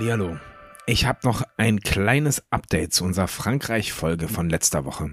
Hallihallo. Ich habe noch ein kleines Update zu unserer Frankreich-Folge von letzter Woche.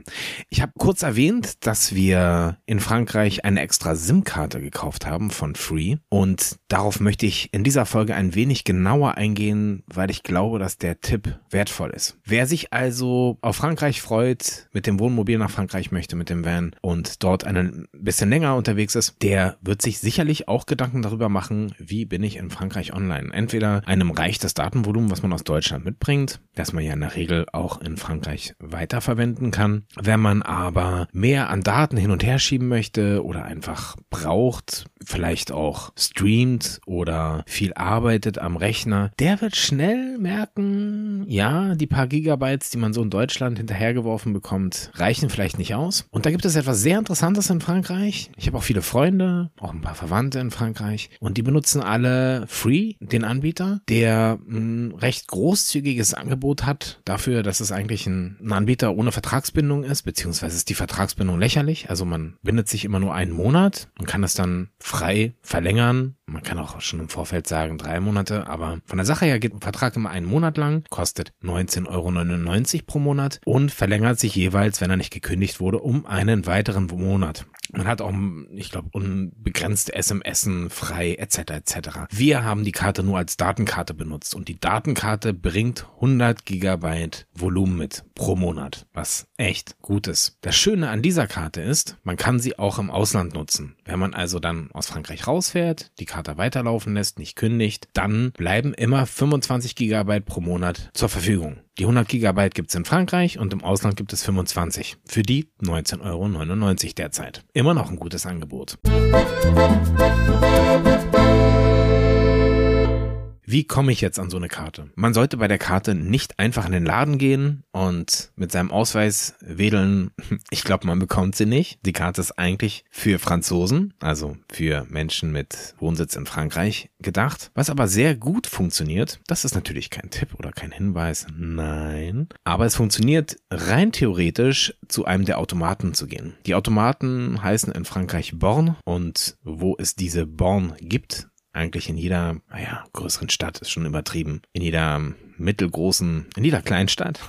Ich habe kurz erwähnt, dass wir in Frankreich eine extra SIM-Karte gekauft haben von Free und darauf möchte ich in dieser Folge ein wenig genauer eingehen, weil ich glaube, dass der Tipp wertvoll ist. Wer sich also auf Frankreich freut, mit dem Wohnmobil nach Frankreich möchte, mit dem Van und dort ein bisschen länger unterwegs ist, der wird sich sicherlich auch Gedanken darüber machen, wie bin ich in Frankreich online. Entweder einem reicht das Datenvolumen, was man aus Deutschland Deutschland mitbringt, das man ja in der Regel auch in Frankreich weiterverwenden kann. Wenn man aber mehr an Daten hin und her schieben möchte oder einfach braucht, vielleicht auch streamt oder viel arbeitet am Rechner, der wird schnell merken, ja, die paar Gigabytes, die man so in Deutschland hinterhergeworfen bekommt, reichen vielleicht nicht aus. Und da gibt es etwas sehr Interessantes in Frankreich. Ich habe auch viele Freunde, auch ein paar Verwandte in Frankreich und die benutzen alle Free, den Anbieter, der ein recht groß großzügiges Angebot hat dafür, dass es eigentlich ein, ein Anbieter ohne Vertragsbindung ist, beziehungsweise ist die Vertragsbindung lächerlich. Also man bindet sich immer nur einen Monat und kann es dann frei verlängern. Man kann auch schon im Vorfeld sagen drei Monate, aber von der Sache her geht ein Vertrag immer einen Monat lang, kostet 19,99 Euro pro Monat und verlängert sich jeweils, wenn er nicht gekündigt wurde, um einen weiteren Monat. Man hat auch, ich glaube, unbegrenzte SMS frei etc. etc. Wir haben die Karte nur als Datenkarte benutzt und die Datenkarte bringt 100 Gigabyte Volumen mit pro Monat, was echt gut ist. Das Schöne an dieser Karte ist, man kann sie auch im Ausland nutzen. Wenn man also dann aus Frankreich rausfährt, die Karte weiterlaufen lässt, nicht kündigt, dann bleiben immer 25 Gigabyte pro Monat zur Verfügung. Die 100 Gigabyte gibt's in Frankreich und im Ausland gibt es 25. Für die 19,99 Euro derzeit. Immer noch ein gutes Angebot. Wie komme ich jetzt an so eine Karte? Man sollte bei der Karte nicht einfach in den Laden gehen und mit seinem Ausweis wedeln. Ich glaube, man bekommt sie nicht. Die Karte ist eigentlich für Franzosen, also für Menschen mit Wohnsitz in Frankreich gedacht. Was aber sehr gut funktioniert, das ist natürlich kein Tipp oder kein Hinweis, nein. Aber es funktioniert rein theoretisch zu einem der Automaten zu gehen. Die Automaten heißen in Frankreich Born und wo es diese Born gibt, eigentlich in jeder, naja, größeren Stadt ist schon übertrieben, in jeder mittelgroßen, in jeder Kleinstadt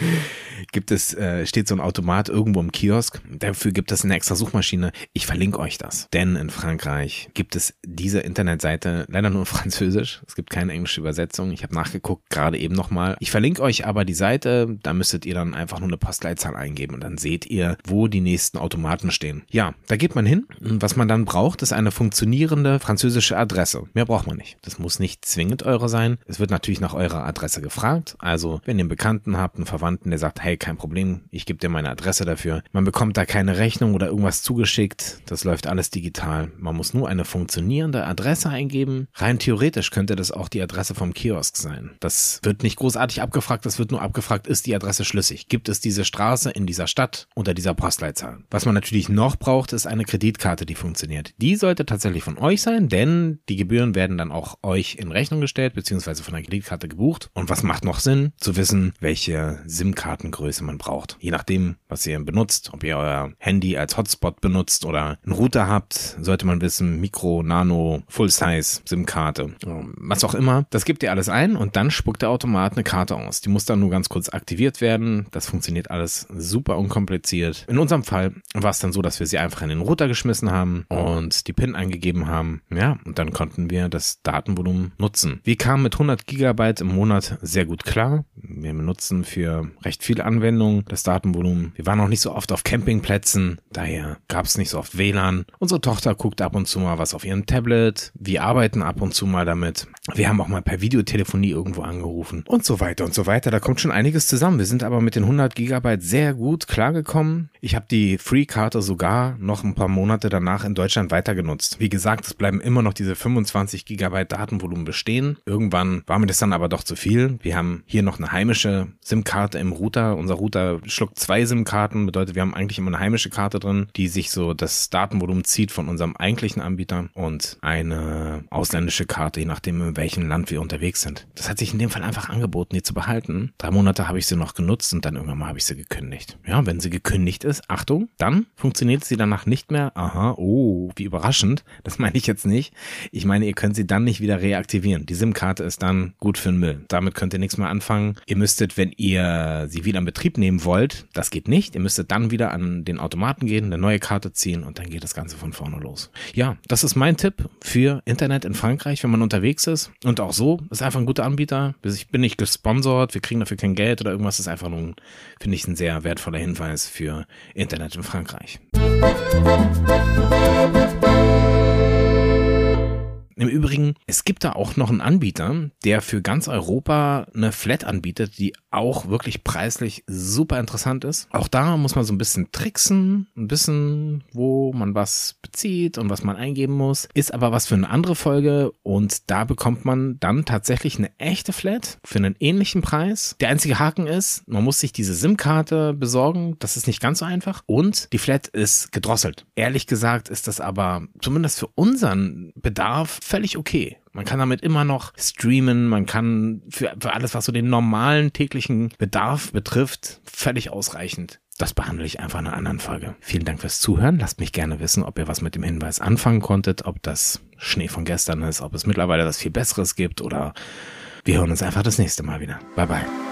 gibt es, äh, steht so ein Automat irgendwo im Kiosk. Dafür gibt es eine extra Suchmaschine. Ich verlinke euch das. Denn in Frankreich gibt es diese Internetseite leider nur in Französisch. Es gibt keine englische Übersetzung. Ich habe nachgeguckt, gerade eben nochmal. Ich verlinke euch aber die Seite. Da müsstet ihr dann einfach nur eine Postleitzahl eingeben und dann seht ihr, wo die nächsten Automaten stehen. Ja, da geht man hin. Und was man dann braucht, ist eine funktionierende französische Adresse. Mehr braucht man nicht. Das muss nicht zwingend eure sein. Es wird natürlich nach eurer Adresse gefragt. Also, wenn ihr einen Bekannten habt, einen Verwandten, der sagt, hey, kein Problem, ich gebe dir meine Adresse dafür. Man bekommt da keine Rechnung oder irgendwas zugeschickt. Das läuft alles digital. Man muss nur eine funktionierende Adresse eingeben. Rein theoretisch könnte das auch die Adresse vom Kiosk sein. Das wird nicht großartig abgefragt, das wird nur abgefragt, ist die Adresse schlüssig? Gibt es diese Straße in dieser Stadt unter dieser Postleitzahl? Was man natürlich noch braucht, ist eine Kreditkarte, die funktioniert. Die sollte tatsächlich von euch sein, denn die Gebühren werden dann auch euch in Rechnung gestellt, beziehungsweise von der Kreditkarte gebucht gebucht. Und was macht noch Sinn? Zu wissen, welche SIM-Kartengröße man braucht. Je nachdem, was ihr benutzt, ob ihr euer Handy als Hotspot benutzt oder einen Router habt, sollte man wissen, Mikro, Nano, Full-Size, SIM-Karte, was auch immer. Das gebt ihr alles ein und dann spuckt der Automat eine Karte aus. Die muss dann nur ganz kurz aktiviert werden. Das funktioniert alles super unkompliziert. In unserem Fall war es dann so, dass wir sie einfach in den Router geschmissen haben und die PIN eingegeben haben. Ja, und dann konnten wir das Datenvolumen nutzen. Wir kamen mit 100 Gigabyte im Monat Monat sehr gut klar. Wir benutzen für recht viele Anwendungen das Datenvolumen. Wir waren noch nicht so oft auf Campingplätzen, daher gab es nicht so oft WLAN. Unsere Tochter guckt ab und zu mal was auf ihrem Tablet. Wir arbeiten ab und zu mal damit. Wir haben auch mal per Videotelefonie irgendwo angerufen und so weiter und so weiter. Da kommt schon einiges zusammen. Wir sind aber mit den 100 Gigabyte sehr gut klargekommen. Ich habe die Free-Karte sogar noch ein paar Monate danach in Deutschland weiter genutzt. Wie gesagt, es bleiben immer noch diese 25 Gigabyte Datenvolumen bestehen. Irgendwann war mir das dann aber doch zu viel. Wir haben hier noch eine heimische SIM-Karte im Router. Unser Router schluckt zwei SIM-Karten, bedeutet, wir haben eigentlich immer eine heimische Karte drin, die sich so das Datenvolumen zieht von unserem eigentlichen Anbieter und eine ausländische Karte, je nachdem, in welchem Land wir unterwegs sind. Das hat sich in dem Fall einfach angeboten, die zu behalten. Drei Monate habe ich sie noch genutzt und dann irgendwann mal habe ich sie gekündigt. Ja, wenn sie gekündigt ist, Achtung, dann funktioniert sie danach nicht mehr. Aha, oh, wie überraschend. Das meine ich jetzt nicht. Ich meine, ihr könnt sie dann nicht wieder reaktivieren. Die SIM-Karte ist dann gut für den Müll. Damit könnt ihr nichts mehr anfangen. Ihr müsstet, wenn ihr sie wieder in Betrieb nehmen wollt, das geht nicht. Ihr müsstet dann wieder an den Automaten gehen, eine neue Karte ziehen und dann geht das Ganze von vorne los. Ja, das ist mein Tipp für Internet in Frankreich, wenn man unterwegs ist. Und auch so, ist einfach ein guter Anbieter. Ich bin nicht gesponsert, wir kriegen dafür kein Geld oder irgendwas. Das ist einfach nur, finde ich, ein sehr wertvoller Hinweis für Internet in Frankreich. Im Übrigen, es gibt da auch noch einen Anbieter, der für ganz Europa eine Flat anbietet, die auch wirklich preislich super interessant ist. Auch da muss man so ein bisschen tricksen, ein bisschen, wo man was bezieht und was man eingeben muss. Ist aber was für eine andere Folge und da bekommt man dann tatsächlich eine echte Flat für einen ähnlichen Preis. Der einzige Haken ist, man muss sich diese SIM-Karte besorgen. Das ist nicht ganz so einfach und die Flat ist gedrosselt. Ehrlich gesagt ist das aber zumindest für unseren Bedarf völlig okay. Man kann damit immer noch streamen, man kann für, für alles, was so den normalen täglichen Bedarf betrifft, völlig ausreichend. Das behandle ich einfach in einer anderen Folge. Vielen Dank fürs Zuhören. Lasst mich gerne wissen, ob ihr was mit dem Hinweis anfangen konntet, ob das Schnee von gestern ist, ob es mittlerweile was viel Besseres gibt oder wir hören uns einfach das nächste Mal wieder. Bye bye.